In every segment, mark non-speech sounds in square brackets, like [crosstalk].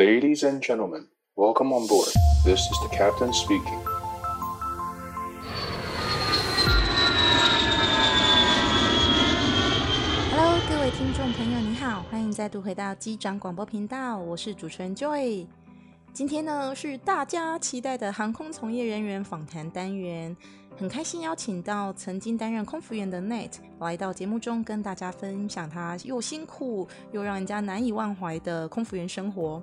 Ladies and gentlemen, welcome on board. This is the captain speaking. Hello，各位听众朋友，你好，欢迎再度回到机长广播频道，我是主持人 Joy。今天呢是大家期待的航空从业人员访谈单元，很开心邀请到曾经担任空服员的 Nate 来到节目中，跟大家分享他又辛苦又让人家难以忘怀的空服员生活。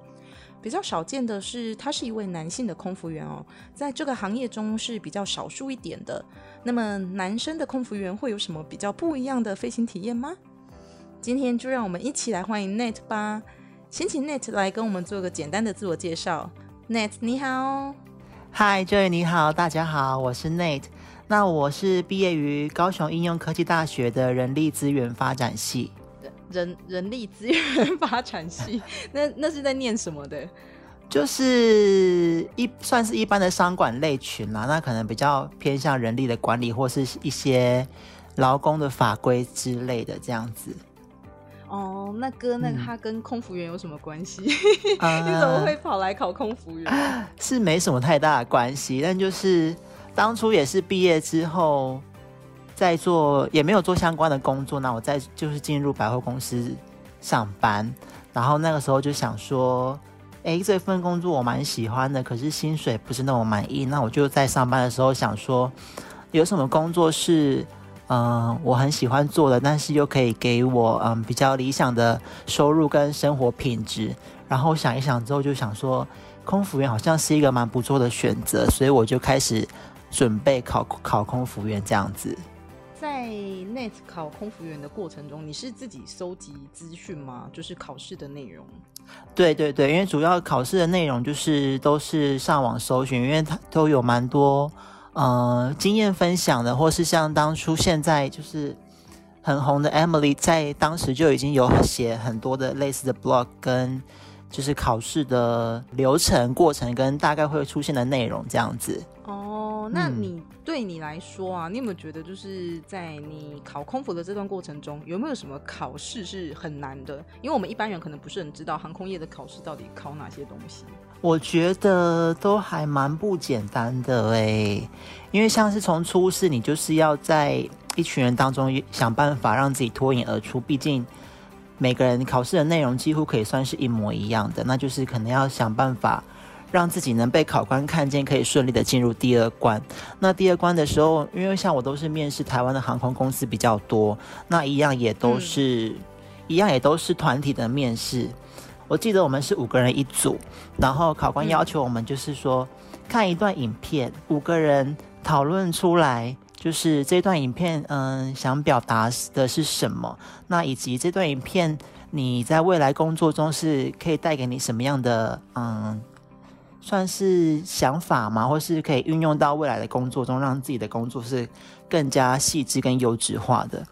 比较少见的是，他是一位男性的空服员哦，在这个行业中是比较少数一点的。那么，男生的空服员会有什么比较不一样的飞行体验吗？今天就让我们一起来欢迎 Nate 吧。先请 Nate 来跟我们做个简单的自我介绍。Nate 你好，Hi，Joy 你好，大家好，我是 Nate。那我是毕业于高雄应用科技大学的人力资源发展系。人 [laughs] 人力资源发展系，那那是在念什么的？就是一算是一般的商管类群啦，那可能比较偏向人力的管理或是一些劳工的法规之类的这样子。哦，那哥，那他跟空服员有什么关系？嗯、[laughs] 你怎么会跑来考空服员？呃、[laughs] 是没什么太大的关系，但就是当初也是毕业之后。在做也没有做相关的工作，那我在就是进入百货公司上班，然后那个时候就想说，哎，这份工作我蛮喜欢的，可是薪水不是那么满意，那我就在上班的时候想说，有什么工作是嗯、我很喜欢做的，但是又可以给我嗯比较理想的收入跟生活品质，然后想一想之后就想说，空服员好像是一个蛮不错的选择，所以我就开始准备考考空服员这样子。在 Nate 考空服员的过程中，你是自己收集资讯吗？就是考试的内容。对对对，因为主要考试的内容就是都是上网搜寻，因为它都有蛮多呃经验分享的，或是像当初现在就是很红的 Emily，在当时就已经有写很多的类似的 blog 跟就是考试的流程过程跟大概会出现的内容这样子。哦，那你对你来说啊，你有没有觉得就是在你考空服的这段过程中，有没有什么考试是很难的？因为我们一般人可能不是很知道航空业的考试到底考哪些东西。我觉得都还蛮不简单的诶，因为像是从初试，你就是要在一群人当中想办法让自己脱颖而出，毕竟每个人考试的内容几乎可以算是一模一样的，那就是可能要想办法。让自己能被考官看见，可以顺利的进入第二关。那第二关的时候，因为像我都是面试台湾的航空公司比较多，那一样也都是，嗯、一样也都是团体的面试。我记得我们是五个人一组，然后考官要求我们就是说，嗯、看一段影片，五个人讨论出来，就是这段影片，嗯，想表达的是什么？那以及这段影片你在未来工作中是可以带给你什么样的，嗯。算是想法吗？或是可以运用到未来的工作中，让自己的工作是更加细致、跟优质化的。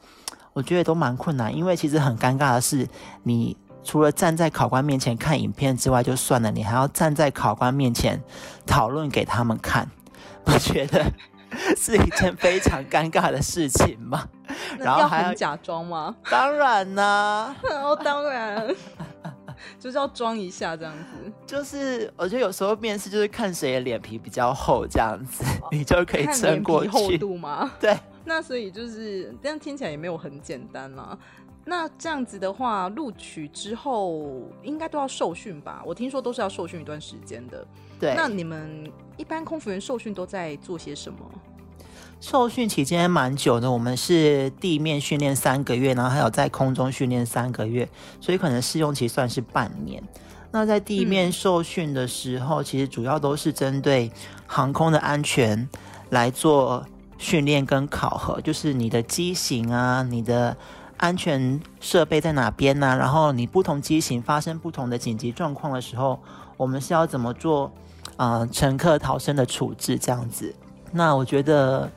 我觉得都蛮困难，因为其实很尴尬的是，你除了站在考官面前看影片之外就算了，你还要站在考官面前讨论给他们看，[laughs] 我觉得是一件非常尴尬的事情嘛。[laughs] 然后还要假装吗？当然啦，[laughs] 哦，当然。就是要装一下这样子，就是我觉得有时候面试就是看谁的脸皮比较厚这样子，哦、你就可以撑过去。厚度吗？对，那所以就是这样听起来也没有很简单啦。那这样子的话，录取之后应该都要受训吧？我听说都是要受训一段时间的。对，那你们一般空服员受训都在做些什么？受训期间蛮久的，我们是地面训练三个月，然后还有在空中训练三个月，所以可能试用期算是半年。那在地面受训的时候，嗯、其实主要都是针对航空的安全来做训练跟考核，就是你的机型啊，你的安全设备在哪边呢、啊？然后你不同机型发生不同的紧急状况的时候，我们是要怎么做？呃，乘客逃生的处置这样子。那我觉得。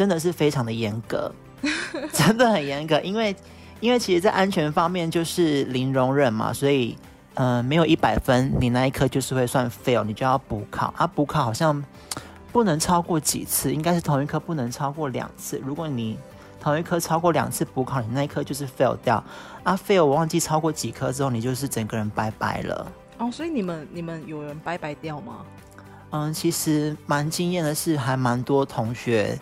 真的是非常的严格，[laughs] 真的很严格，因为因为其实，在安全方面就是零容忍嘛，所以，嗯、呃，没有一百分，你那一科就是会算 fail，你就要补考啊。补考好像不能超过几次，应该是同一科不能超过两次。如果你同一科超过两次补考，你那一科就是 fail 掉啊。fail 我忘记超过几科之后，你就是整个人拜拜了。哦，所以你们你们有人拜拜掉吗？嗯，其实蛮惊艳的是，还蛮多同学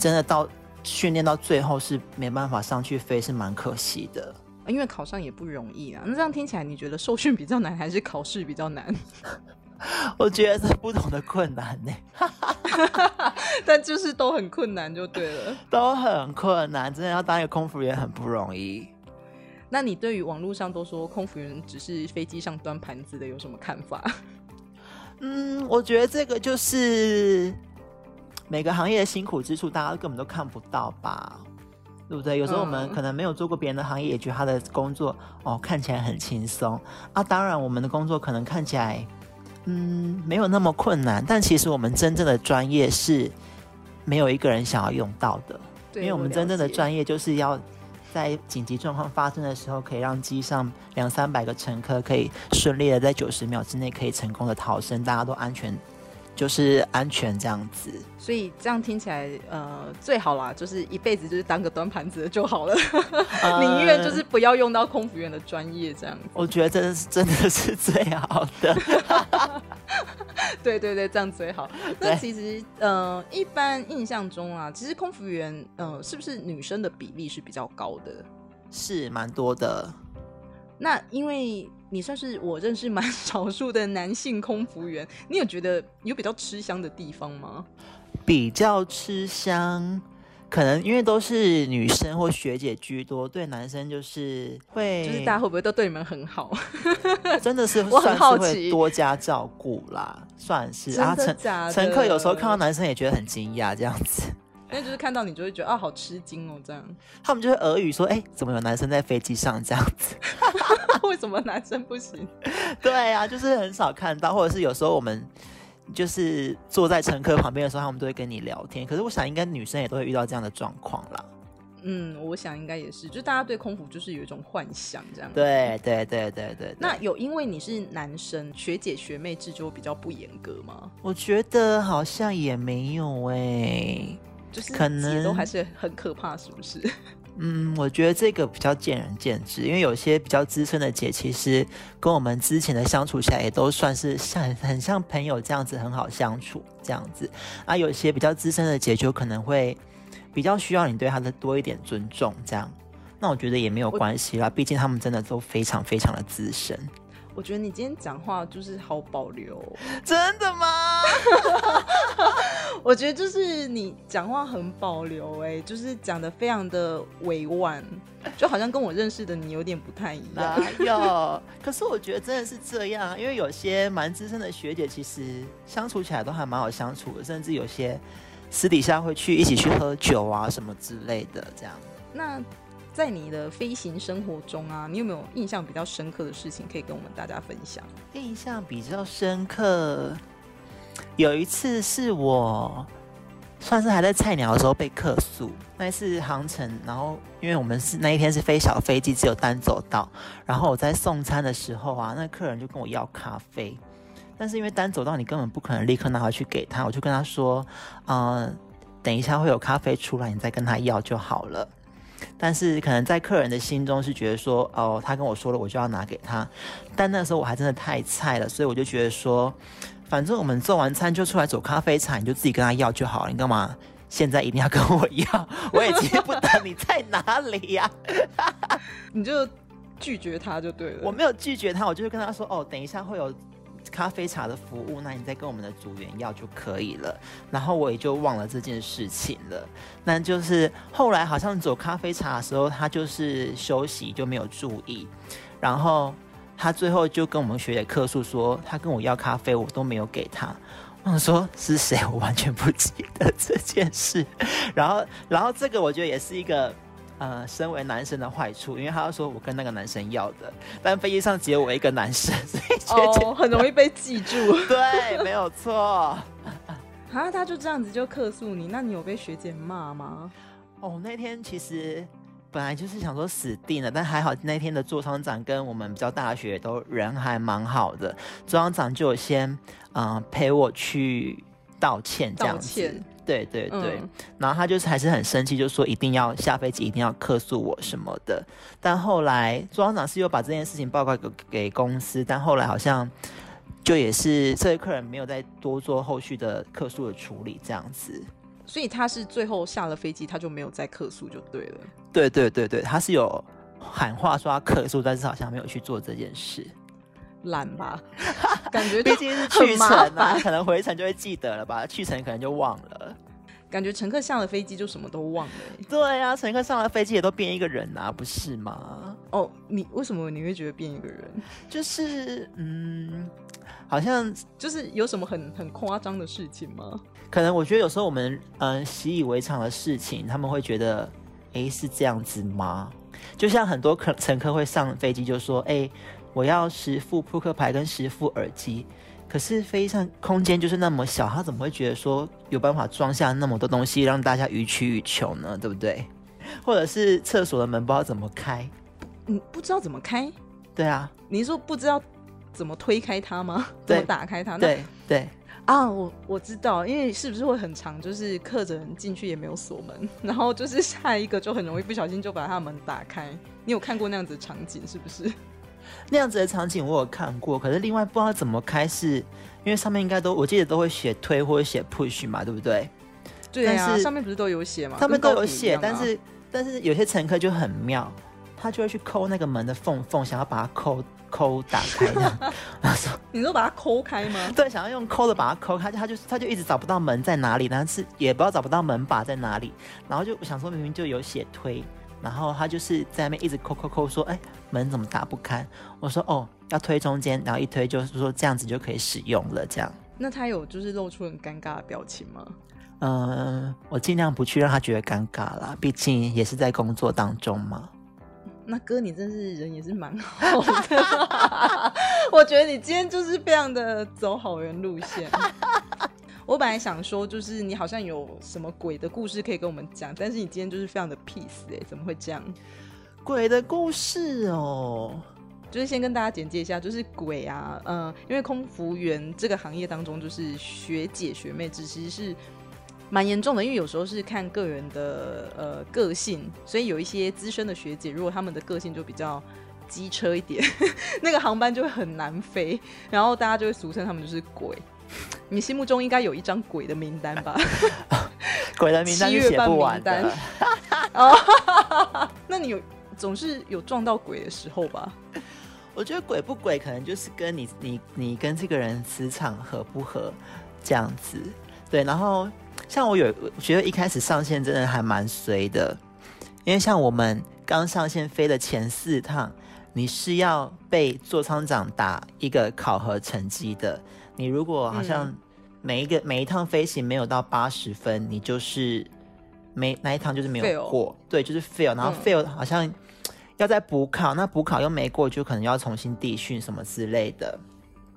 真的到训练到最后是没办法上去飞，是蛮可惜的。因为考上也不容易啊。那这样听起来，你觉得受训比较难，还是考试比较难？[laughs] 我觉得是不同的困难呢。[laughs] 但就是都很困难，就对了。[laughs] 都很困难，真的要当一个空服员很不容易。那你对于网络上都说空服员只是飞机上端盘子的有什么看法？嗯，我觉得这个就是每个行业的辛苦之处，大家根本都看不到吧，对不对？有时候我们可能没有做过别人的行业，也觉得他的工作哦看起来很轻松啊。当然，我们的工作可能看起来嗯没有那么困难，但其实我们真正的专业是没有一个人想要用到的，因为我们真正的专业就是要。在紧急状况发生的时候，可以让机上两三百个乘客可以顺利的在九十秒之内可以成功的逃生，大家都安全，就是安全这样子。所以这样听起来，呃，最好啦，就是一辈子就是当个端盘子的就好了，宁愿就是不要用到空服员的专业这样子。我觉得真的是真的是最好的。对对对，这样最好。[laughs] 那其实，呃，一般印象中啊，其实空服员，呃，是不是女生的比例是比较高的？是蛮多的。那因为你算是我认识蛮 [laughs] 少数的男性空服员，你有觉得有比较吃香的地方吗？比较吃香。可能因为都是女生或学姐居多，对男生就是会，就是大家会不会都对你们很好？真的是，[laughs] 我很好奇，多加照顾啦，算是啊。乘乘客有时候看到男生也觉得很惊讶，这样子。因为就是看到你就会觉得啊，好吃惊哦，这样。[laughs] 他们就会俄语说：“哎、欸，怎么有男生在飞机上这样子？[laughs] 为什么男生不行？” [laughs] 对啊，就是很少看到，或者是有时候我们。就是坐在乘客旁边的时候，他们都会跟你聊天。可是我想，应该女生也都会遇到这样的状况啦。嗯，我想应该也是，就大家对空服就是有一种幻想这样。对对对对对。那有因为你是男生，学姐学妹制就比较不严格吗？我觉得好像也没有哎、欸，就是可能都还是很可怕，是不是？[laughs] 嗯，我觉得这个比较见仁见智，因为有些比较资深的姐，其实跟我们之前的相处起来也都算是像很像朋友这样子，很好相处这样子。啊，有些比较资深的姐就可能会比较需要你对她的多一点尊重，这样。那我觉得也没有关系啦，毕竟他们真的都非常非常的资深。我觉得你今天讲话就是好保留，真的吗？[laughs] 我觉得就是你讲话很保留，哎，就是讲的非常的委婉，就好像跟我认识的你有点不太一样。哪有？可是我觉得真的是这样，因为有些蛮资深的学姐，其实相处起来都还蛮好相处的，甚至有些私底下会去一起去喝酒啊什么之类的，这样。那。在你的飞行生活中啊，你有没有印象比较深刻的事情可以跟我们大家分享？印象比较深刻，有一次是我算是还在菜鸟的时候被客诉，那一次航程，然后因为我们是那一天是飞小飞机，只有单走道，然后我在送餐的时候啊，那客人就跟我要咖啡，但是因为单走道你根本不可能立刻拿回去给他，我就跟他说，嗯、等一下会有咖啡出来，你再跟他要就好了。但是可能在客人的心中是觉得说，哦，他跟我说了，我就要拿给他。但那时候我还真的太菜了，所以我就觉得说，反正我们做完餐就出来走咖啡场，你就自己跟他要就好了。你干嘛现在一定要跟我要？我也接不得你在哪里呀、啊？[laughs] 你就拒绝他就对了。我没有拒绝他，我就是跟他说，哦，等一下会有。咖啡茶的服务，那你再跟我们的组员要就可以了。然后我也就忘了这件事情了。那就是后来好像走咖啡茶的时候，他就是休息就没有注意。然后他最后就跟我们学姐客诉说，他跟我要咖啡，我都没有给他。我想说是谁？我完全不记得这件事。然后，然后这个我觉得也是一个。呃，身为男生的坏处，因为他要说我跟那个男生要的，但飞机上只有我一个男生，所以学姐、oh, 很容易被记住。[laughs] 对，没有错。[laughs] 啊，他就这样子就客诉你，那你有被学姐骂吗？哦，那天其实本来就是想说死定了，但还好那天的座舱长跟我们比较大学都人还蛮好的，座舱长就有先嗯、呃、陪我去道歉这样子。对对对，嗯、然后他就是还是很生气，就说一定要下飞机，一定要客诉我什么的。但后来朱行长是又把这件事情报告给给公司，但后来好像就也是这位客人没有再多做后续的客诉的处理，这样子。所以他是最后下了飞机，他就没有再客诉就对了。对对对对，他是有喊话说要客诉，但是好像没有去做这件事。懒吧，[laughs] 感觉毕竟是去程啊，可能回程就会记得了吧，去程可能就忘了。感觉乘客上了飞机就什么都忘了。对啊，乘客上了飞机也都变一个人啊，不是吗？哦，你为什么你会觉得变一个人？就是嗯，好像就是有什么很很夸张的事情吗？可能我觉得有时候我们嗯习以为常的事情，他们会觉得哎是这样子吗？就像很多客乘客会上飞机就说哎。我要十副扑克牌跟十副耳机，可是飞机上空间就是那么小，他怎么会觉得说有办法装下那么多东西让大家予取予求呢？对不对？或者是厕所的门不知道怎么开？嗯不知道怎么开？对啊，你说不知道怎么推开它吗？怎么打开它？对对啊，我我知道，因为是不是会很长？就是客人进去也没有锁门，[laughs] 然后就是下一个就很容易不小心就把他的门打开。你有看过那样子的场景是不是？那样子的场景我有看过，可是另外不知道怎么开是，因为上面应该都我记得都会写推或者写 push 嘛，对不对？对啊，但是上面不是都有写吗？他们都有写，但是但是有些乘客就很妙，他就会去抠那个门的缝缝，想要把它抠抠打开这样。[laughs] 他说：“你说把它抠开吗？”对，想要用抠的把它抠开，他就他就一直找不到门在哪里，但是也不知道找不到门把在哪里，然后就想说明明就有写推。然后他就是在那边一直抠抠抠，说：“哎，门怎么打不开？”我说：“哦，要推中间，然后一推就是说这样子就可以使用了。”这样。那他有就是露出很尴尬的表情吗？嗯，我尽量不去让他觉得尴尬啦，毕竟也是在工作当中嘛。那哥，你真是人也是蛮好的，[laughs] 我觉得你今天就是非常的走好人路线。我本来想说，就是你好像有什么鬼的故事可以跟我们讲，但是你今天就是非常的 peace 哎，怎么会这样？鬼的故事哦，就是先跟大家简介一下，就是鬼啊，嗯、呃，因为空服员这个行业当中，就是学姐学妹制其实是蛮严重的，因为有时候是看个人的呃个性，所以有一些资深的学姐，如果他们的个性就比较机车一点，[laughs] 那个航班就会很难飞，然后大家就会俗称他们就是鬼。你心目中应该有一张鬼的名单吧？[laughs] 鬼的名单是写不完的。[laughs] 哦，[laughs] 那你有总是有撞到鬼的时候吧？我觉得鬼不鬼，可能就是跟你你你跟这个人磁场合不合这样子。对，然后像我有我觉得一开始上线真的还蛮随的，因为像我们刚上线飞的前四趟，你是要被座舱长打一个考核成绩的。你如果好像每一个、嗯、每一趟飞行没有到八十分，你就是没那一趟就是没有过，对，就是 fail。然后 fail 好像要再补考，嗯、那补考又没过，就可能要重新地训什么之类的，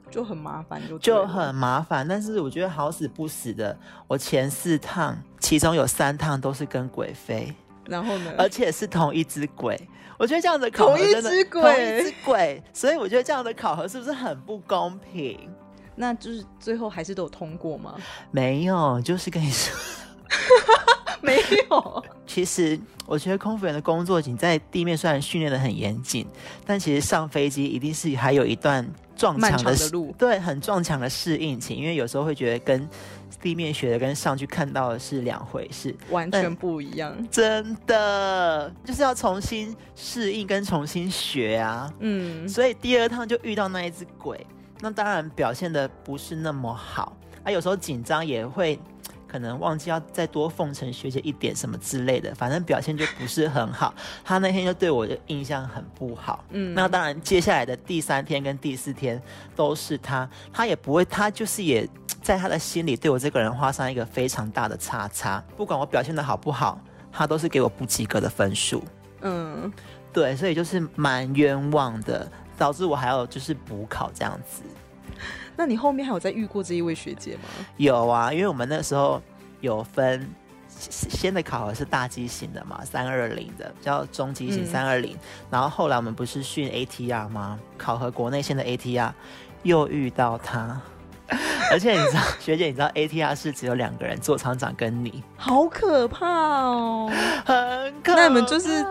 就很麻烦，就就很麻烦。但是我觉得好死不死的，我前四趟其中有三趟都是跟鬼飞，然后呢，而且是同一只鬼。我觉得这样的考核真的同一只鬼，同一只鬼，所以我觉得这样的考核是不是很不公平？那就是最后还是都有通过吗？没有，就是跟你说，[laughs] 没有。[laughs] 其实我觉得空服员的工作，你在地面虽然训练的很严谨，但其实上飞机一定是还有一段撞墙的，的路，对，很撞墙的适应期。因为有时候会觉得跟地面学的跟上去看到的是两回事，完全不一样。真的就是要重新适应跟重新学啊。嗯，所以第二趟就遇到那一只鬼。那当然表现的不是那么好，啊，有时候紧张也会可能忘记要再多奉承学姐一点什么之类的，反正表现就不是很好。他那天就对我的印象很不好，嗯，那当然接下来的第三天跟第四天都是他，他也不会，他就是也在他的心里对我这个人画上一个非常大的叉叉，不管我表现的好不好，他都是给我不及格的分数，嗯，对，所以就是蛮冤枉的。导致我还要就是补考这样子，那你后面还有再遇过这一位学姐吗？有啊，因为我们那时候有分先的考核是大机型的嘛，三二零的，叫中机型三二零，然后后来我们不是训 ATR 吗？考核国内线的 ATR，又遇到他，[laughs] 而且你知道，学姐，你知道 ATR 是只有两个人，做厂长跟你，好可怕哦，很可怕。那你们就是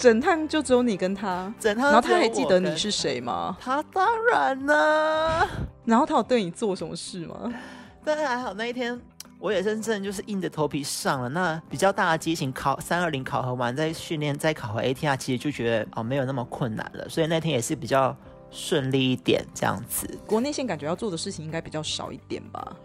整趟就只有你跟他，整趟，然后他还记得你是谁吗？他当然呢。然后他有对你做什么事吗？但还好那一天。我也真正就是硬着头皮上了，那比较大的机型考三二零考核完，再训练再考核 ATR，其实就觉得哦没有那么困难了，所以那天也是比较顺利一点这样子。国内线感觉要做的事情应该比较少一点吧？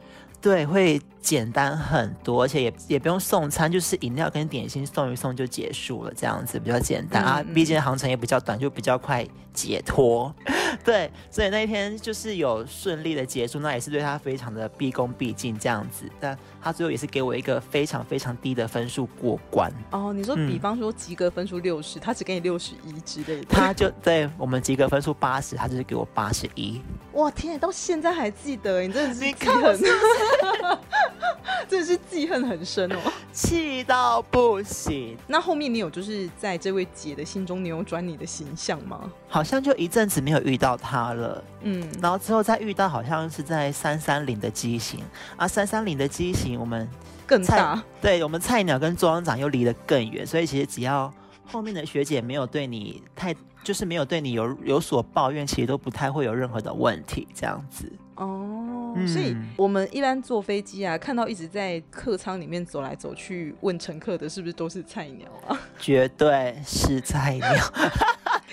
对，会简单很多，而且也也不用送餐，就是饮料跟点心送一送就结束了，这样子比较简单、嗯、啊。毕竟航程也比较短，就比较快解脱。[laughs] 对，所以那一天就是有顺利的结束，那也是对他非常的毕恭毕敬这样子。但他最后也是给我一个非常非常低的分数过关。哦，你说比方说及格分数六十，他只给你六十一之类的。[laughs] 他就对我们及格分数八十，他就是给我八十一。哇天，到现在还记得，你真的是记恨，[laughs] 真的是记恨很深哦，气到不行。那后面你有就是在这位姐的心中扭转你的形象吗？好像就一阵子没有遇到他了，嗯，然后之后再遇到，好像是在三三零的机型啊，三三零的机型我们更大，对我们菜鸟跟座舱长又离得更远，所以其实只要后面的学姐没有对你太。就是没有对你有有所抱怨，其实都不太会有任何的问题，这样子。哦，嗯、所以我们一般坐飞机啊，看到一直在客舱里面走来走去问乘客的，是不是都是菜鸟啊？绝对是菜鸟。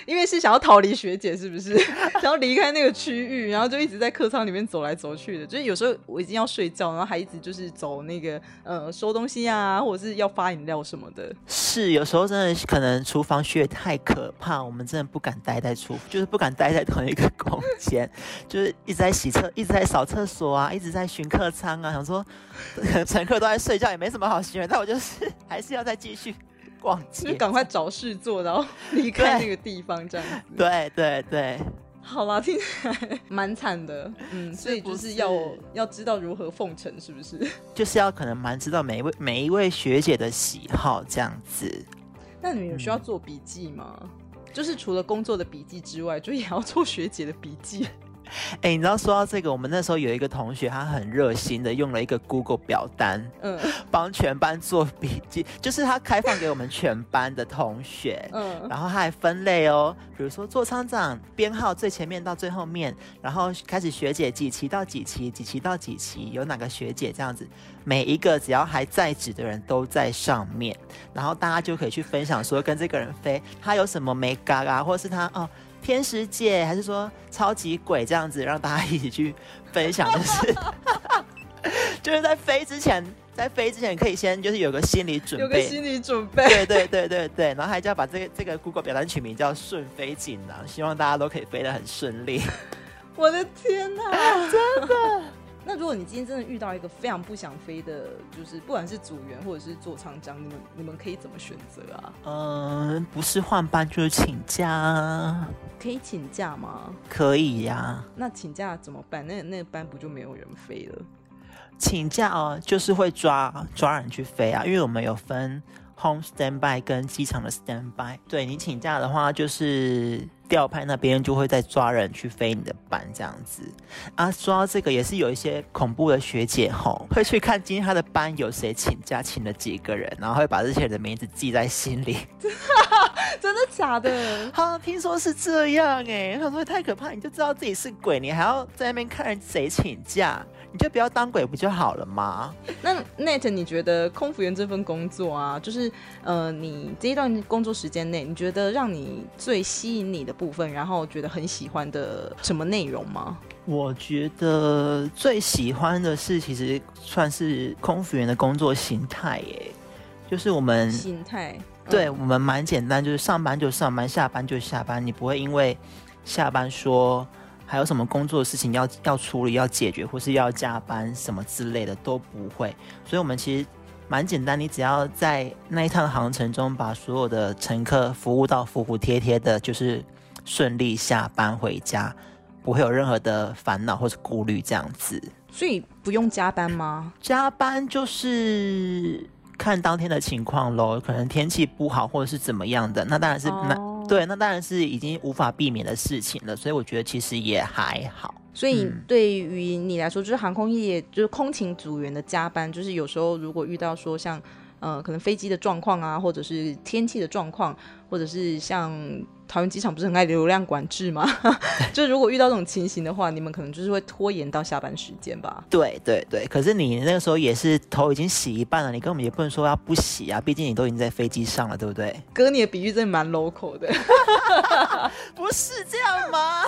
因为是想要逃离学姐，是不是？[laughs] 想要离开那个区域，然后就一直在客舱里面走来走去的。就是有时候我已经要睡觉，然后还一直就是走那个呃收东西啊，或者是要发饮料什么的。是有时候真的可能厨房学太可怕，我们真的不敢待在厨，就是不敢待在同一个空间，[laughs] 就是一直在洗厕，一直在扫厕所啊，一直在巡客舱啊，想说 [laughs] 乘客都在睡觉，也没什么好行为，但我就是还是要再继续。逛街，就赶快找事做，然后离开那个地方，这样 [laughs] 子。对对对，好啦，听起来蛮惨的，嗯，所以就是要要知道如何奉承，是不是？就是要可能蛮知道每一位每一位学姐的喜好这样子。那你们有需要做笔记吗？嗯、就是除了工作的笔记之外，就也要做学姐的笔记。哎、欸，你知道说到这个，我们那时候有一个同学，他很热心的用了一个 Google 表单，嗯，[laughs] 帮全班做笔记，就是他开放给我们全班的同学，嗯，然后他还分类哦，比如说座舱长编号最前面到最后面，然后开始学姐几期到几期，几期到几期有哪个学姐这样子，每一个只要还在职的人都在上面，然后大家就可以去分享说跟这个人飞，他有什么没嘎嘎，或是他哦。天使姐，还是说超级鬼这样子，让大家一起去分享，就是 [laughs] 就是在飞之前，在飞之前可以先就是有个心理准备，有个心理准备，对对对对对，然后还就要把这个这个 Google 表单取名叫顺飞锦囊，希望大家都可以飞得很顺利。[laughs] 我的天哪，[laughs] 真的。那如果你今天真的遇到一个非常不想飞的，就是不管是组员或者是座舱长，你们你们可以怎么选择啊？嗯，不是换班就是请假。可以请假吗？可以呀、啊。那请假怎么办？那那班不就没有人飞了？请假哦，就是会抓抓人去飞啊，因为我们有分 home standby 跟机场的 standby。对，你请假的话，就是。调派那边就会再抓人去飞你的班，这样子啊。说到这个，也是有一些恐怖的学姐吼，会去看今天她的班有谁请假，请了几个人，然后会把这些人的名字记在心里。[laughs] 真的假的？好，[laughs] 听说是这样哎。他说太可怕，你就知道自己是鬼，你还要在那边看人谁请假，你就不要当鬼不就好了吗？那 Nate，你觉得空服员这份工作啊，就是呃，你这一段工作时间内，你觉得让你最吸引你的部分，然后觉得很喜欢的什么内容吗？我觉得最喜欢的是，其实算是空服员的工作形态耶，就是我们心态，对、嗯、我们蛮简单，就是上班就上班，下班就下班，你不会因为下班说还有什么工作的事情要要处理、要解决，或是要加班什么之类的都不会，所以我们其实。蛮简单，你只要在那一趟航程中把所有的乘客服务到服服帖帖的，就是顺利下班回家，不会有任何的烦恼或者顾虑这样子。所以不用加班吗？加班就是看当天的情况喽，可能天气不好或者是怎么样的，那当然是、oh. 那对，那当然是已经无法避免的事情了。所以我觉得其实也还好。所以对于你来说，就是航空业，就是空勤组员的加班，就是有时候如果遇到说像呃可能飞机的状况啊，或者是天气的状况，或者是像。桃园机场不是很爱流量管制吗？[laughs] 就如果遇到这种情形的话，你们可能就是会拖延到下班时间吧？对对对，可是你那个时候也是头已经洗一半了，你根本也不能说要不洗啊，毕竟你都已经在飞机上了，对不对？哥，你的比喻真的蛮 local 的，[laughs] 不是这样吗？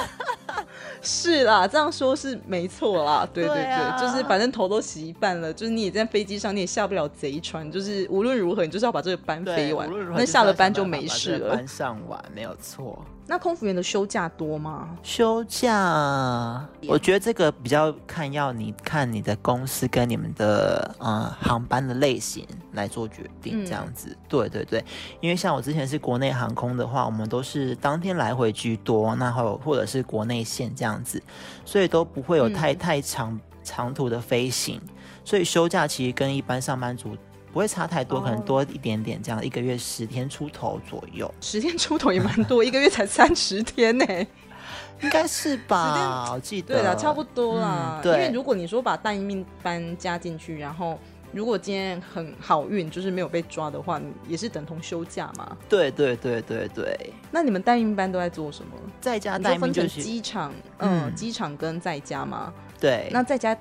是啦，这样说是没错啦，对对对，对啊、就是反正头都洗一半了，就是你也在飞机上，你也下不了贼船，就是无论如何，你就是要把这个班飞完，那下了班就没事了，班上完没有错。错，那空服员的休假多吗？休假，我觉得这个比较看要你看你的公司跟你们的呃航班的类型来做决定，这样子。嗯、对对对，因为像我之前是国内航空的话，我们都是当天来回居多，那还有或者是国内线这样子，所以都不会有太、嗯、太长长途的飞行，所以休假其实跟一般上班族。不会差太多，可能多一点点，这样、oh. 一个月十天出头左右。十天出头也蛮多，一个月才三十天呢，应该是吧？我记得，对啦，差不多啦。嗯、对，因为如果你说把待命班加进去，然后如果今天很好运，就是没有被抓的话，也是等同休假嘛。对对对对对。那你们待命班都在做什么？在家待命就是机场，嗯，机场跟在家吗？对。那在家。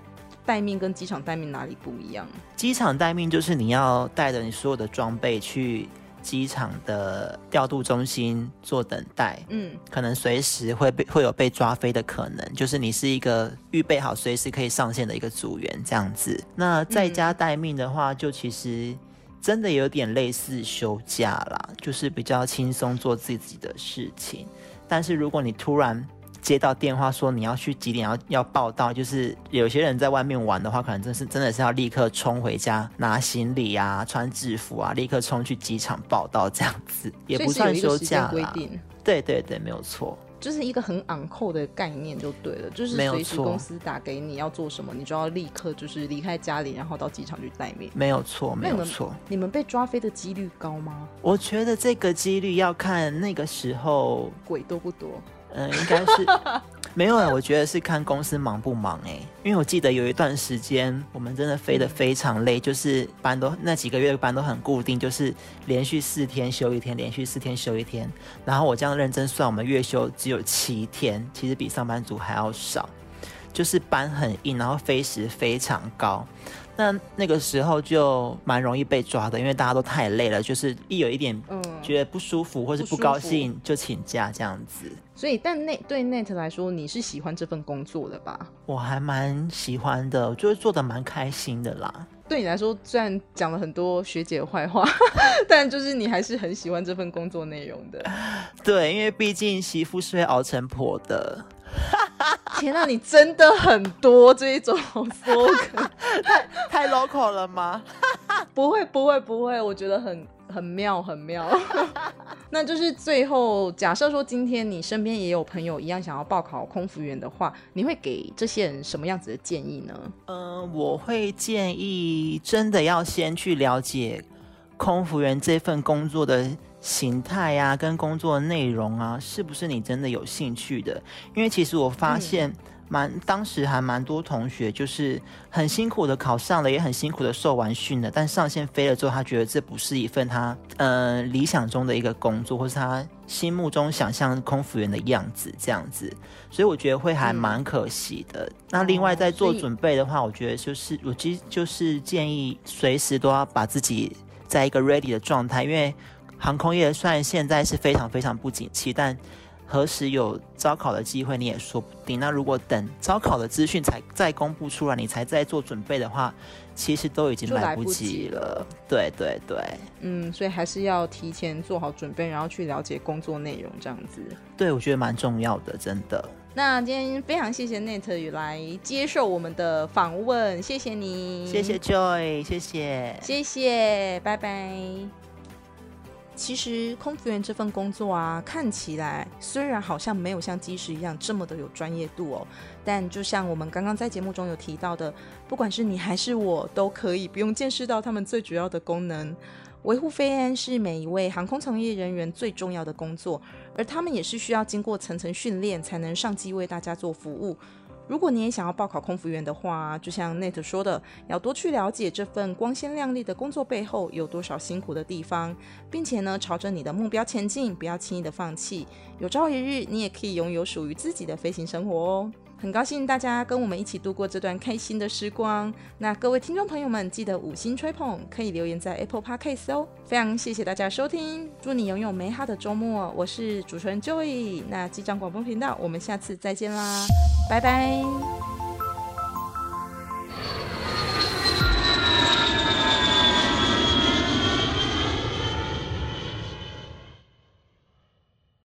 待命跟机场待命哪里不一样？机场待命就是你要带着你所有的装备去机场的调度中心做等待，嗯，可能随时会被会有被抓飞的可能，就是你是一个预备好随时可以上线的一个组员这样子。那在家待命的话，就其实真的有点类似休假啦，就是比较轻松做自己的事情。但是如果你突然接到电话说你要去几点要要报到，就是有些人在外面玩的话，可能真是真的是要立刻冲回家拿行李啊，穿制服啊，立刻冲去机场报到这样子，[laughs] 也不算休假啦。对对对，没有错，就是一个很昂扣的概念就对了，就是随时公司打给你要做什么，你就要立刻就是离开家里，然后到机场去待命。没有错，没有错。你们被抓飞的几率高吗？我觉得这个几率要看那个时候鬼多不多。嗯，应该是 [laughs] 没有啊。我觉得是看公司忙不忙哎，因为我记得有一段时间我们真的飞得非常累，就是班都那几个月班都很固定，就是连续四天休一天，连续四天休一天。然后我这样认真算，我们月休只有七天，其实比上班族还要少，就是班很硬，然后飞时非常高。那那个时候就蛮容易被抓的，因为大家都太累了，就是一有一点觉得不舒服或是不高兴就请假这样子。所以，但那对 Nate 来说，你是喜欢这份工作的吧？我还蛮喜欢的，我觉得做的蛮开心的啦。对你来说，虽然讲了很多学姐坏话，[laughs] 但就是你还是很喜欢这份工作内容的。对，因为毕竟媳妇是会熬成婆的。[laughs] 天啊，你真的很多这一种说，[laughs] 太太 local 了吗？[laughs] 不会不会不会，我觉得很很妙很妙。那就是最后，假设说今天你身边也有朋友一样想要报考空服员的话，你会给这些人什么样子的建议呢？嗯、呃，我会建议真的要先去了解空服员这份工作的。形态啊，跟工作内容啊，是不是你真的有兴趣的？因为其实我发现蛮，蛮当时还蛮多同学就是很辛苦的考上了，也很辛苦的受完训了，但上线飞了之后，他觉得这不是一份他呃理想中的一个工作，或是他心目中想象空服员的样子这样子，所以我觉得会还蛮可惜的。嗯、那另外在做准备的话，我觉得就是我其实就是建议随时都要把自己在一个 ready 的状态，因为。航空业虽然现在是非常非常不景气，但何时有招考的机会你也说不定。那如果等招考的资讯才再公布出来，你才再做准备的话，其实都已经来不及了。及对对对，嗯，所以还是要提前做好准备，然后去了解工作内容，这样子。对，我觉得蛮重要的，真的。那今天非常谢谢 Nate 来接受我们的访问，谢谢你，谢谢 Joy，谢谢，谢谢，拜拜。其实空服员这份工作啊，看起来虽然好像没有像机师一样这么的有专业度哦，但就像我们刚刚在节目中有提到的，不管是你还是我，都可以不用见识到他们最主要的功能。维护飞安是每一位航空从业人员最重要的工作，而他们也是需要经过层层训练才能上机为大家做服务。如果你也想要报考空服员的话，就像 Nate 说的，要多去了解这份光鲜亮丽的工作背后有多少辛苦的地方，并且呢，朝着你的目标前进，不要轻易的放弃。有朝一日，你也可以拥有属于自己的飞行生活哦。很高兴大家跟我们一起度过这段开心的时光。那各位听众朋友们，记得五星吹捧，可以留言在 Apple Podcast 哦。非常谢谢大家收听，祝你拥有美好的周末。我是主持人 Joy，那机长广播频道，我们下次再见啦，拜拜。